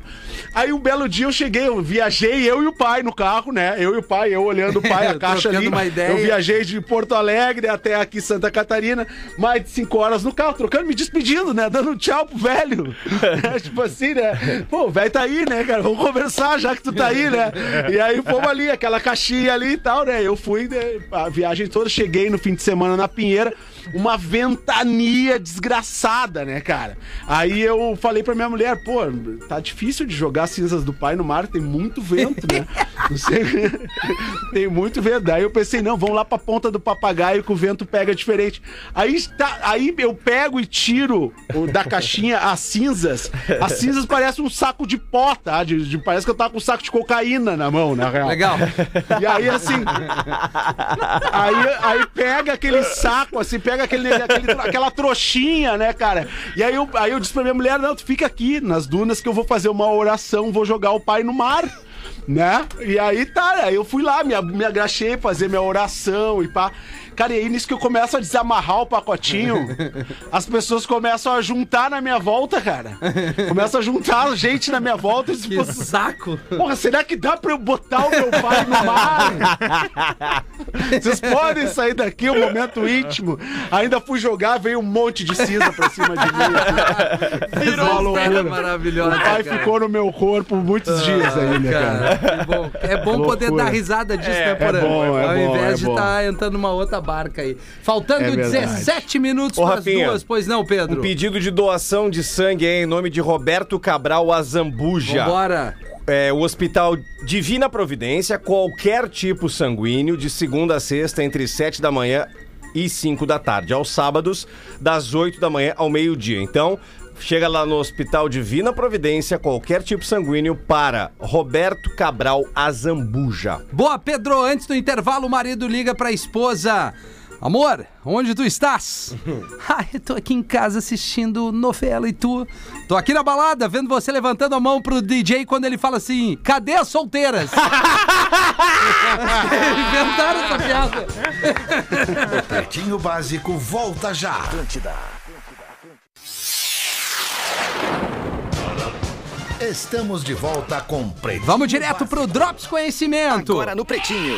Aí um belo dia eu cheguei, eu viajei, eu e o pai no carro, né? Eu e o pai, eu olhando o pai, a (laughs) caixa ali. Eu viajei de Porto Alegre até aqui Santa Catarina, mais de cinco horas no carro, trocando, me despedindo, né? Dando um tchau pro velho. (laughs) (laughs) É, tipo assim, né? Pô, o velho tá aí, né, cara? Vamos conversar já que tu tá aí, né? E aí fomos ali, aquela caixinha ali e tal, né? Eu fui né, a viagem toda, cheguei no fim de semana na Pinheira, uma ventania desgraçada, né, cara? Aí eu falei pra minha mulher, pô, tá difícil de jogar cinzas do pai no mar, tem muito vento, né? (laughs) Não sei. (laughs) tem muito vento. Daí eu pensei, não, vamos lá pra ponta do papagaio que o vento pega diferente. Aí, tá, aí eu pego e tiro o- da caixinha as cinzas. As cinzas parecem um saco de pó, tá? De, de- parece que eu tava com um saco de cocaína na mão, na real. Legal. E aí, assim. aí, aí pega aquele saco, assim, pega aquele, aquele- aquela trouxinha, né, cara? E aí eu, aí eu disse pra minha mulher: não, tu fica aqui nas dunas que eu vou fazer uma oração, vou jogar o pai no mar. Né? E aí tá, eu fui lá, me, me agachei, fazer minha oração e pá. Cara, e aí nisso que eu começo a desamarrar o pacotinho, as pessoas começam a juntar na minha volta, cara. Começam a juntar gente na minha volta e Que saco. Porra, será que dá pra eu botar o meu pai no mar? Vocês podem sair daqui, um momento íntimo. Ainda fui jogar, veio um monte de cinza pra cima de mim. Virou uma maravilhosa. O pai cara. ficou no meu corpo muitos dias ainda, cara. Cara, que bom. É bom poder dar risada disso, né, Porã? é bom, é Ao bom, invés é de estar entrando numa outra barca aí. Faltando É verdade. 17 minutos Ô, para as duas, pois não, Pedro? Um pedido de doação de sangue aí, em nome de Roberto Cabral Azambuja. Vambora. É, o Hospital Divina Providência, qualquer tipo sanguíneo, de segunda a sexta, entre 7 da manhã e 5 da tarde. Aos sábados, das 8 da manhã ao meio-dia. Então, chega lá no Hospital Divina Providência, qualquer tipo sanguíneo, para Roberto Cabral Azambuja. Boa, Pedro. Antes do intervalo, o marido liga pra esposa. Amor, onde tu estás? (laughs) Ai, eu tô aqui em casa assistindo novela e tu? Tô aqui na balada, vendo você levantando a mão pro DJ quando ele fala assim: cadê as solteiras? (laughs) (laughs) Inventaram essa piada. Pretinho Básico volta já. Estamos de volta com Pretinho Vamos direto pro Drops Conhecimento. Agora no Pretinho.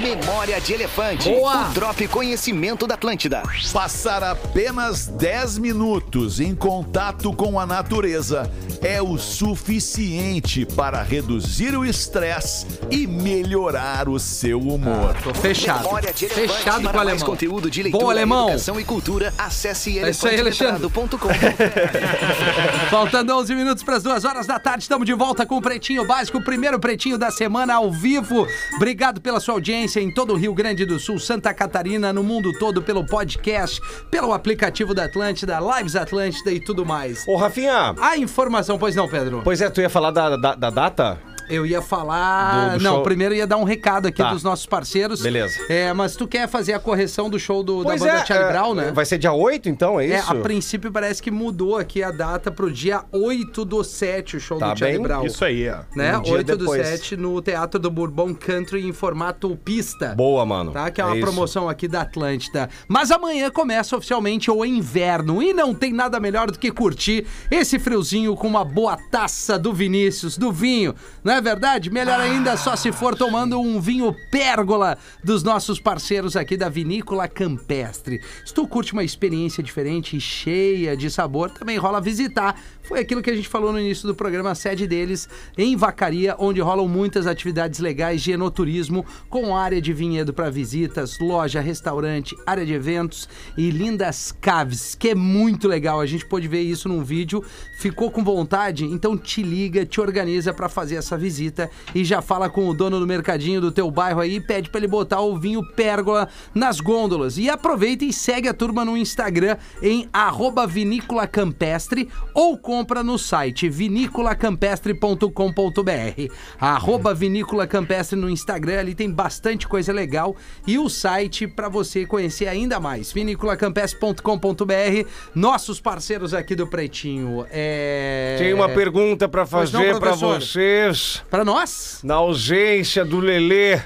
Memória de Elefante. Boa. O Drop Conhecimento da Atlântida. Passar apenas 10 minutos em contato com a natureza é o suficiente para reduzir o estresse e melhorar o seu humor. Tô fechado. Memória de Elefante. Fechado com o alemão. conteúdo de leitura, Bom, alemão. educação e cultura, acesse É isso aí, Alexandre. elefanteletrado.com. (laughs) Faltando 11 minutos para as duas horas da tarde, estamos de volta com o Pretinho Básico, o primeiro Pretinho da semana ao vivo. Obrigado pela sua audiência em todo o Rio Grande do Sul, Santa Catarina, no mundo todo, pelo podcast, pelo aplicativo da Atlântida, Lives Atlântida e tudo mais. Ô, Rafinha, A informação, pois não, Pedro? pois é, tu ia falar da, da, da data? Eu ia falar. Do- do não, show. primeiro eu ia dar um recado aqui Tá. dos nossos parceiros. Beleza. É, mas tu quer fazer a correção do show do, da banda é, Charlie é, Brown, né? Vai ser dia 8, então, é É, isso? a princípio parece que mudou aqui a data pro dia 8 do 7, o show Tá do Charlie bem, Brown. Isso aí, ó. Né? Um dia 8 do depois. 7 no Teatro do Bourbon Country em formato pista. Boa, mano. Tá? Que é uma isso. promoção aqui da Atlântida. Mas amanhã começa oficialmente o inverno e não tem nada melhor do que curtir esse friozinho com uma boa taça do Vinícius, do vinho. Não é verdade? Melhor ainda só se for tomando um vinho pérgola dos nossos parceiros aqui da Vinícola Campestre. Se tu curte uma experiência diferente e cheia de sabor, também rola visitar. Foi aquilo que a gente falou no início do programa, a sede deles em Vacaria, onde rolam muitas atividades legais de enoturismo, com área de vinhedo para visitas, loja, restaurante, área de eventos e lindas caves, que é muito legal. A gente pôde ver isso num vídeo, ficou com vontade? Então te liga, te organiza para fazer essa visita. e já fala com o dono do mercadinho do teu bairro aí pede pra ele botar o vinho Pérgola nas gôndolas. E aproveita e segue a turma no Instagram em arroba vinícola campestre ou compra no site vinícolacampestre.com.br. Arroba vinícola campestre no Instagram, ali tem bastante coisa legal e o site pra você conhecer ainda mais. vinícolacampestre.com.br. Nossos parceiros aqui do Pretinho. É... Tem uma pergunta não, fazer professor. vocês. Pra nós? Na ausência do Lelê,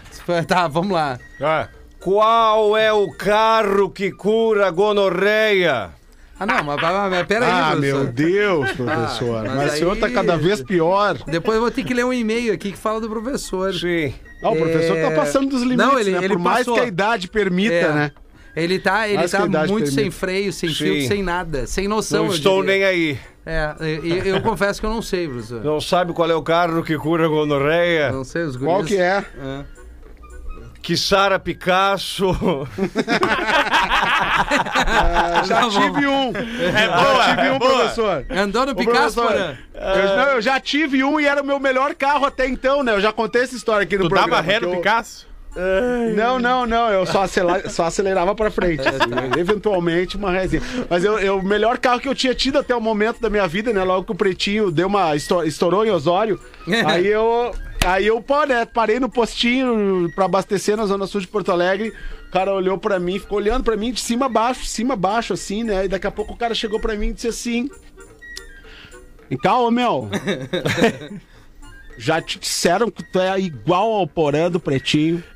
Tá, vamos lá. Ah, qual é o carro que cura a gonorreia? Ah, não, mas, mas, mas peraí, Ah, professor. meu Deus, professor. mas mas o senhor tá aí- cada vez pior. Depois eu vou ter que ler um e-mail aqui que fala do professor. Sim. Ah, o professor tá passando dos limites, Não, ele- né? ele Por mais passou. que a idade permita, É. né? Ele tá, ele Mais tá muito permite. sem freio, sem Sim. filtro, sem nada, sem noção. Não eu estou diria. nem aí. É, e- e eu, (laughs) confesso que eu não sei, professor. Não sabe qual é o carro que cura a gonorreia? Não sei, os guris... Qual que é? Que Sara Picasso. (laughs) Ah, já Tá bom. tive um. é boa, Já tive é um, boa. professor. Andou no Ô, Picasso, professor, Porã? Eu, não, eu já tive um e era o meu melhor carro até então, né? Eu já contei essa história aqui no Tu programa. dava ré no eu- Picasso? Não, não, não. Eu só, acela- (laughs) só acelerava pra frente. É, assim, (laughs) eventualmente uma resinha. Mas eu, eu- o melhor carro que eu tinha tido até o momento da minha vida, né? Logo que o Pretinho deu uma. esto- estourou em Osório. aí eu. Aí eu, pô, né, parei no postinho pra abastecer na Zona Sul de Porto Alegre. O cara olhou pra mim, ficou olhando pra mim de cima a baixo, de cima a baixo, assim, né? E daqui a pouco o cara chegou pra mim e disse assim. Calma, meu. (laughs) Já te disseram que tu é igual ao Porã do Pretinho. (laughs)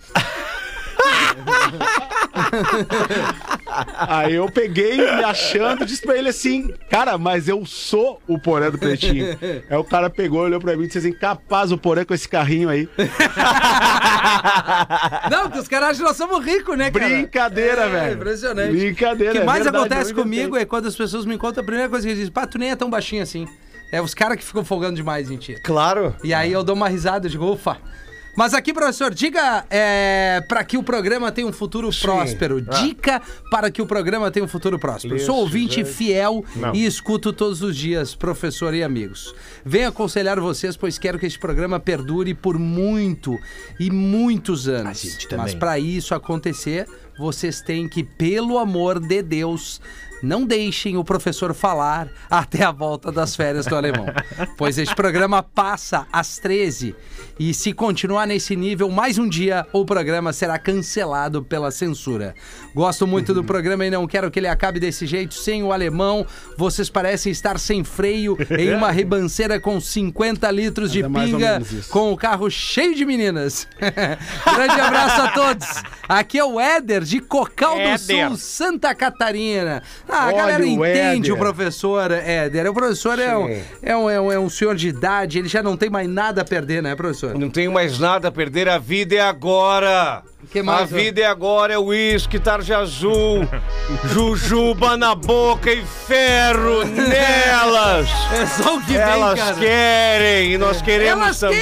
Aí eu peguei me achando disse pra ele assim, cara, mas eu sou o Porã do Pretinho. Aí o cara pegou, olhou pra mim e disse assim, capaz o Porã com esse carrinho aí. (laughs) Não, porque os caras acham que nós somos ricos, né, cara? Brincadeira, É, velho. impressionante. Brincadeira, O que é mais verdade, acontece inventei. comigo é quando as pessoas me encontram, a primeira coisa que eles dizem, pá, tu nem é tão baixinho assim. É os caras que ficam folgando demais em ti. Claro. E aí eu dou uma risada, eu digo, ufa. Mas aqui, professor, diga é, para que o programa tenha um futuro próspero. Dica para que o programa tenha um futuro próspero. Sou ouvinte fiel e escuto todos os dias, professor e amigos. Venho aconselhar vocês, pois quero que este programa perdure por muito e muitos anos. Mas para isso acontecer, vocês têm que, pelo amor de Deus, não deixem o professor falar até a volta das férias do alemão. Pois este programa passa às 13 e se continuar nesse nível mais um dia, o programa será cancelado pela censura. Gosto muito do (laughs) programa e não quero que ele acabe desse jeito sem o alemão. Vocês parecem estar sem freio em uma (laughs) ribanceira com 50 litros de é pinga com o carro cheio de meninas. (laughs) Grande abraço a todos. Aqui é o Éder de Cocal do Éder. Sul, Santa Catarina. Ah, a galera o entende Éder. o professor Éder. O professor é um, é, um, é, um, é um senhor de idade, ele já não tem mais nada a perder, né, professor? Não tenho mais nada a perder, a vida é agora. Que mais, a vida é agora, é uísque, tarja azul, (laughs) jujuba na boca e ferro nelas. É só o que Elas vem, cara. querem e nós queremos Elas também.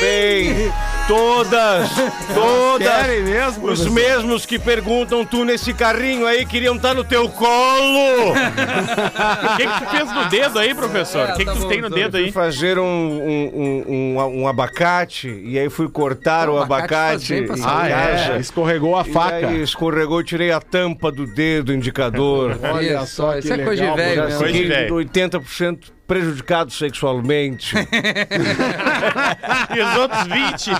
querem. Todas, (laughs) todas. Querem mesmo, Os professor? mesmos que perguntam tu nesse carrinho aí queriam estar no teu colo. (laughs) O que, que tu fez no dedo aí, professor? É, O que, tá que tu bom, tem no tá dedo Fui aí? fazer um, um, um, um- um abacate e aí fui cortar O abacate abacate. faz bem pra em saúde. Ah, é. Escorregou a E faca. aí escorregou e tirei a tampa do dedo indicador. (laughs) Olha só que isso é coisa de legal, velho mesmo. Coisa de velho. 80% prejudicado sexualmente. (laughs) (laughs) E os outros 20?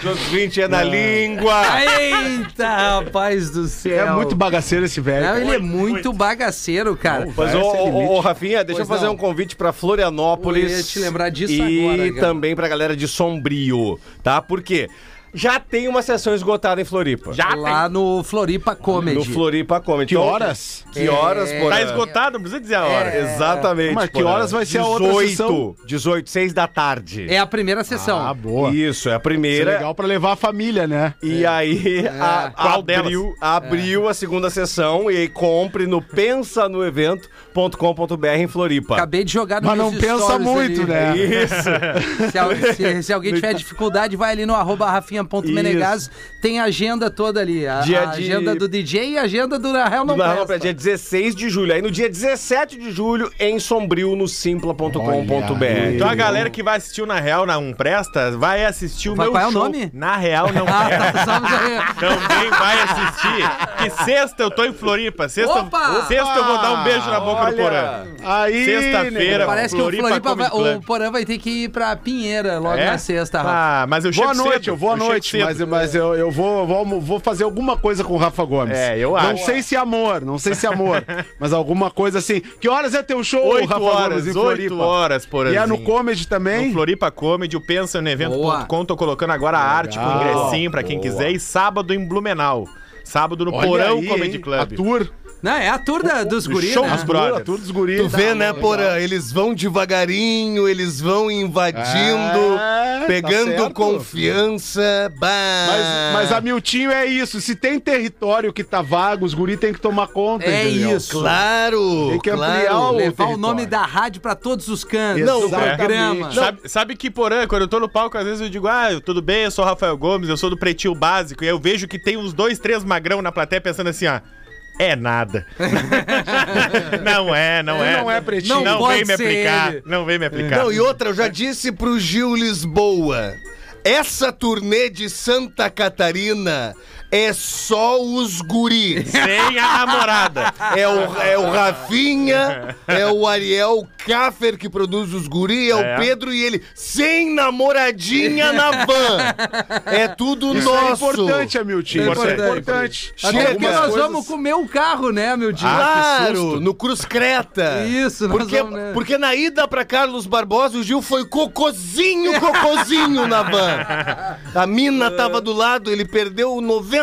Os outros 20 é na língua. Eita, rapaz do céu. É muito bagaceiro esse velho. Não, ele é muito bagaceiro, cara. Mas, ô, é ô, ô, Rafinha, deixa Pois eu fazer não. um convite pra Florianópolis. Eu ia te lembrar disso e agora, cara. também pra galera de Sombrio, tá? Por quê? Já tem uma sessão esgotada em Floripa. Já Lá no Floripa Comedy. No Floripa Comedy. Que horas? Que horas, É. por Tá esgotado, não precisa dizer a hora. É. Exatamente. Mas que horas vai ser a outra 18, sessão? 18, 6 da tarde. É a primeira sessão. Ah, boa. Isso, é a Isso é primeira. legal pra levar a família, né? E aí a- Qual abriu, abriu a segunda sessão e aí compre no pensanoevento.com.br em Floripa. Acabei de jogar no Mas não pensa muito, né? Isso. (laughs) Se, se- se alguém tiver dificuldade, vai ali no arroba Rafinha Rafinha.menegas, tem a agenda toda ali. A, Dia a de- agenda do DJ e a agenda do Na Real Não, Não, Presta. pra dia 16 de julho. Aí no dia 17 de julho, em Sombrio, no simpla.com.br. Então a galera que vai assistir o Na Real Não Presta, vai assistir o Vai- meu qual é o show. nome? Na Real Não (laughs) Ah, Presta. tá, pra- Também vai assistir. Que sexta eu tô em Floripa. Sexta, Opa! sexta eu vou dar um beijo na boca do Porã. Aí, Sexta-feira, Parece que o Floripa Floripa vai, o. Porã vai ter que ir pra Pinheira logo É? na sexta, Rafa. Ah, mas eu chego Boa noite, cedo. eu vou à chego noite, cedo. mas, mas eu, eu vou, vou, vou fazer alguma coisa com o Rafa Gomes. É, eu Não acho. sei se amor, não sei se amor, (laughs) mas alguma coisa assim. Que horas é teu show, Oito Rafa horas, Gomes, em oito Floripa? horas, Porãzinho. E é no Comedy também? No Floripa Comedy, o Pensa no evento.com, tô colocando agora a arte com ingressinho pra quem quiser. E sábado em Blumenau. Sábado no Olha Porão aí, Comedy hein? Club. A tour. Não, é a tour da, dos guris, show né? dos brothers. A tour dos guris. Tu vê, né, Porã? Eles vão devagarinho, eles vão invadindo, É, tá pegando certo. confiança. Bah. Mas, mas a Miltinho é isso. Se tem território que tá vago, os guri tem que tomar conta. É entendeu? isso. Claro! Tem que ampliar claro. o- Levar o território. nome da rádio pra todos os cantos Não, programa. Sabe, sabe que, Porã, quando eu tô no palco, às vezes eu digo, ah, tudo bem, eu sou o Rafael Gomes, eu sou do Pretinho Básico, e eu vejo que tem uns dois, três magrão na plateia pensando assim, ó, é nada. (laughs) não é, não é. Não é Pretinho. Não, Não vem me aplicar, ele. não vem me aplicar. Não, e outra, eu já disse pro Gil Lisboa. Essa turnê de Santa Catarina é só os guris. Sem a namorada. É o, é o Rafinha, é o Ariel Kaffer que produz os guri, é, É. o Pedro e ele sem namoradinha na van. É tudo Isso é nosso. importante, Amiltinho. Isso é Importante. importante. Até porque nós coisas- vamos comer o carro, né, meu dia? Claro, no Cruz Creta. Isso, nós porque, vamos, né? porque na ida pra Carlos Barbosa, o Gil foi cocozinho, cocozinho na van. A mina tava do lado, ele perdeu 90%,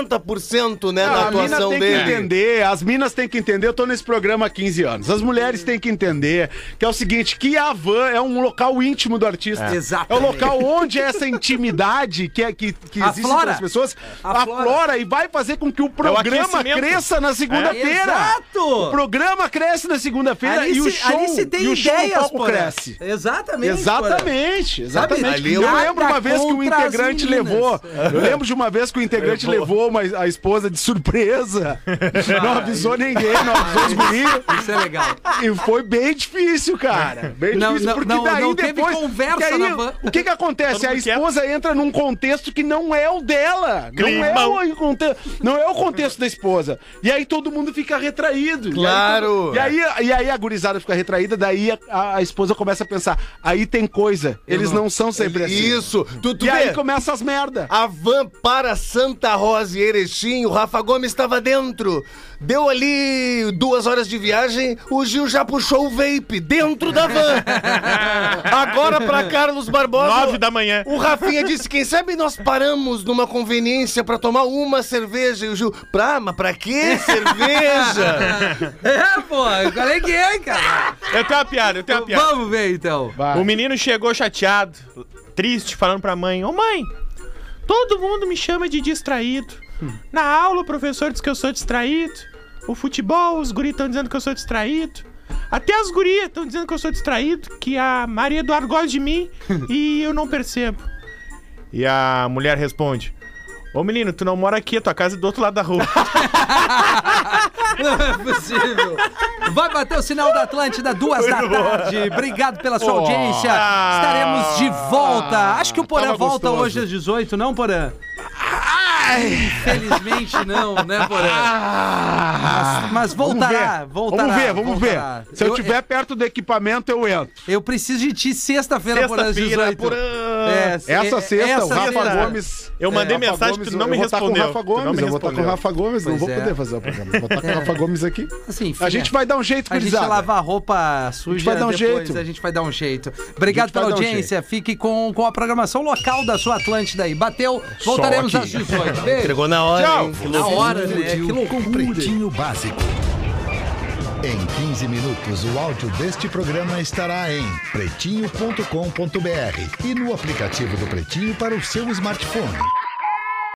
né, Não, na a mina atuação tem dele. que entender, as minas têm que entender, eu tô nesse programa há 15 anos. As mulheres têm que entender que é o seguinte, que a van é um local íntimo do artista. É, Exatamente. o local onde essa intimidade que, é, que, que existe Aflora. entre as pessoas Aflora. aflora e vai fazer com que o programa aquecimento. cresça na segunda-feira. Exato! O programa cresce na segunda-feira e o se, show, ali se tem e o show no ideias, palco cresce. Exatamente. Exatamente, exatamente. Eu lembro uma vez que um as integrante levou. Eu lembro de uma vez que o integrante levou uma, a esposa de surpresa. (laughs) Não avisou ninguém, não avisou os guris. Isso é legal. E foi bem difícil, cara. Bem Não, difícil, não, porque não, daí não teve depois. conversa porque aí, na van. O que que acontece? A mundo quieto. esposa entra num contexto que não é o dela. Não é o, conte- não é o contexto da esposa. E aí todo mundo fica retraído. Claro. E aí, e aí, aí a gurizada fica retraída, daí a, a- a esposa começa a pensar: aí tem coisa. Eles não, são sempre assim. Isso. Tu, tu E aí vê? começa as merda. A van para Santa Rosa e Erechim, o Rafa Gomes estava dentro. Deu ali duas horas de viagem, o Gil já puxou o vape dentro da van. (laughs) Agora para Carlos Barbosa. Nove da manhã. O Rafinha disse: quem sabe nós paramos numa conveniência pra tomar uma cerveja. E o Gil, pra, mas pra que cerveja? (laughs) É, pô, qual é que é, cara? Eu tenho uma piada, eu tenho uma piada. Vamos ver, então. O menino chegou chateado, triste, falando pra mãe: Ô mãe, todo mundo me chama de distraído. Na aula o professor diz que eu sou distraído. O futebol, os guris estão dizendo que eu sou distraído. Até as gurias estão dizendo que eu sou distraído, que a Maria Eduardo gosta de mim (laughs) e eu não percebo. E a mulher responde: Ô menino, tu não mora aqui, a tua casa é do outro lado da rua. (laughs) Não é possível. Vai bater o sinal da Atlântida, duas da tarde. Obrigado pela sua audiência. Estaremos de volta. Acho que o Porã tava volta gostoso. hoje às 18, não, Porã? Infelizmente não, né, Porã? Mas, mas voltará, vamos ver. voltará. vamos ver, vamos voltará. ver. Se eu estiver perto do equipamento, eu entro. Eu preciso de ti sexta-feira, Porã, às Sexta-feira, 18. Porã. É, Essa é- sexta, essa o Rafa sexta. Gomes. Eu mandei Rafa mensagem Gomes, que tu não me eu vou estar respondeu. Com o Rafa Gomes, me eu vou estar com o respondeu. Rafa Gomes, não vou é. poder fazer o programa. Vou estar com o Rafa (laughs) Gomes aqui. Assim, enfim, A gente vai dar um jeito, A gente gurizada. lavar a roupa suja vai dar um depois, jeito. a gente vai dar um jeito. Obrigado pela um audiência. Fique com, com a programação local da sua Atlântida aí. Bateu, voltaremos às 18. Beijo. Entregou na hora, hein? Que Na hora, né? Que Com loucura. Pretinho Básico. Em 15 minutos, o áudio deste programa estará em pretinho.com.br e no aplicativo do Pretinho para o seu smartphone.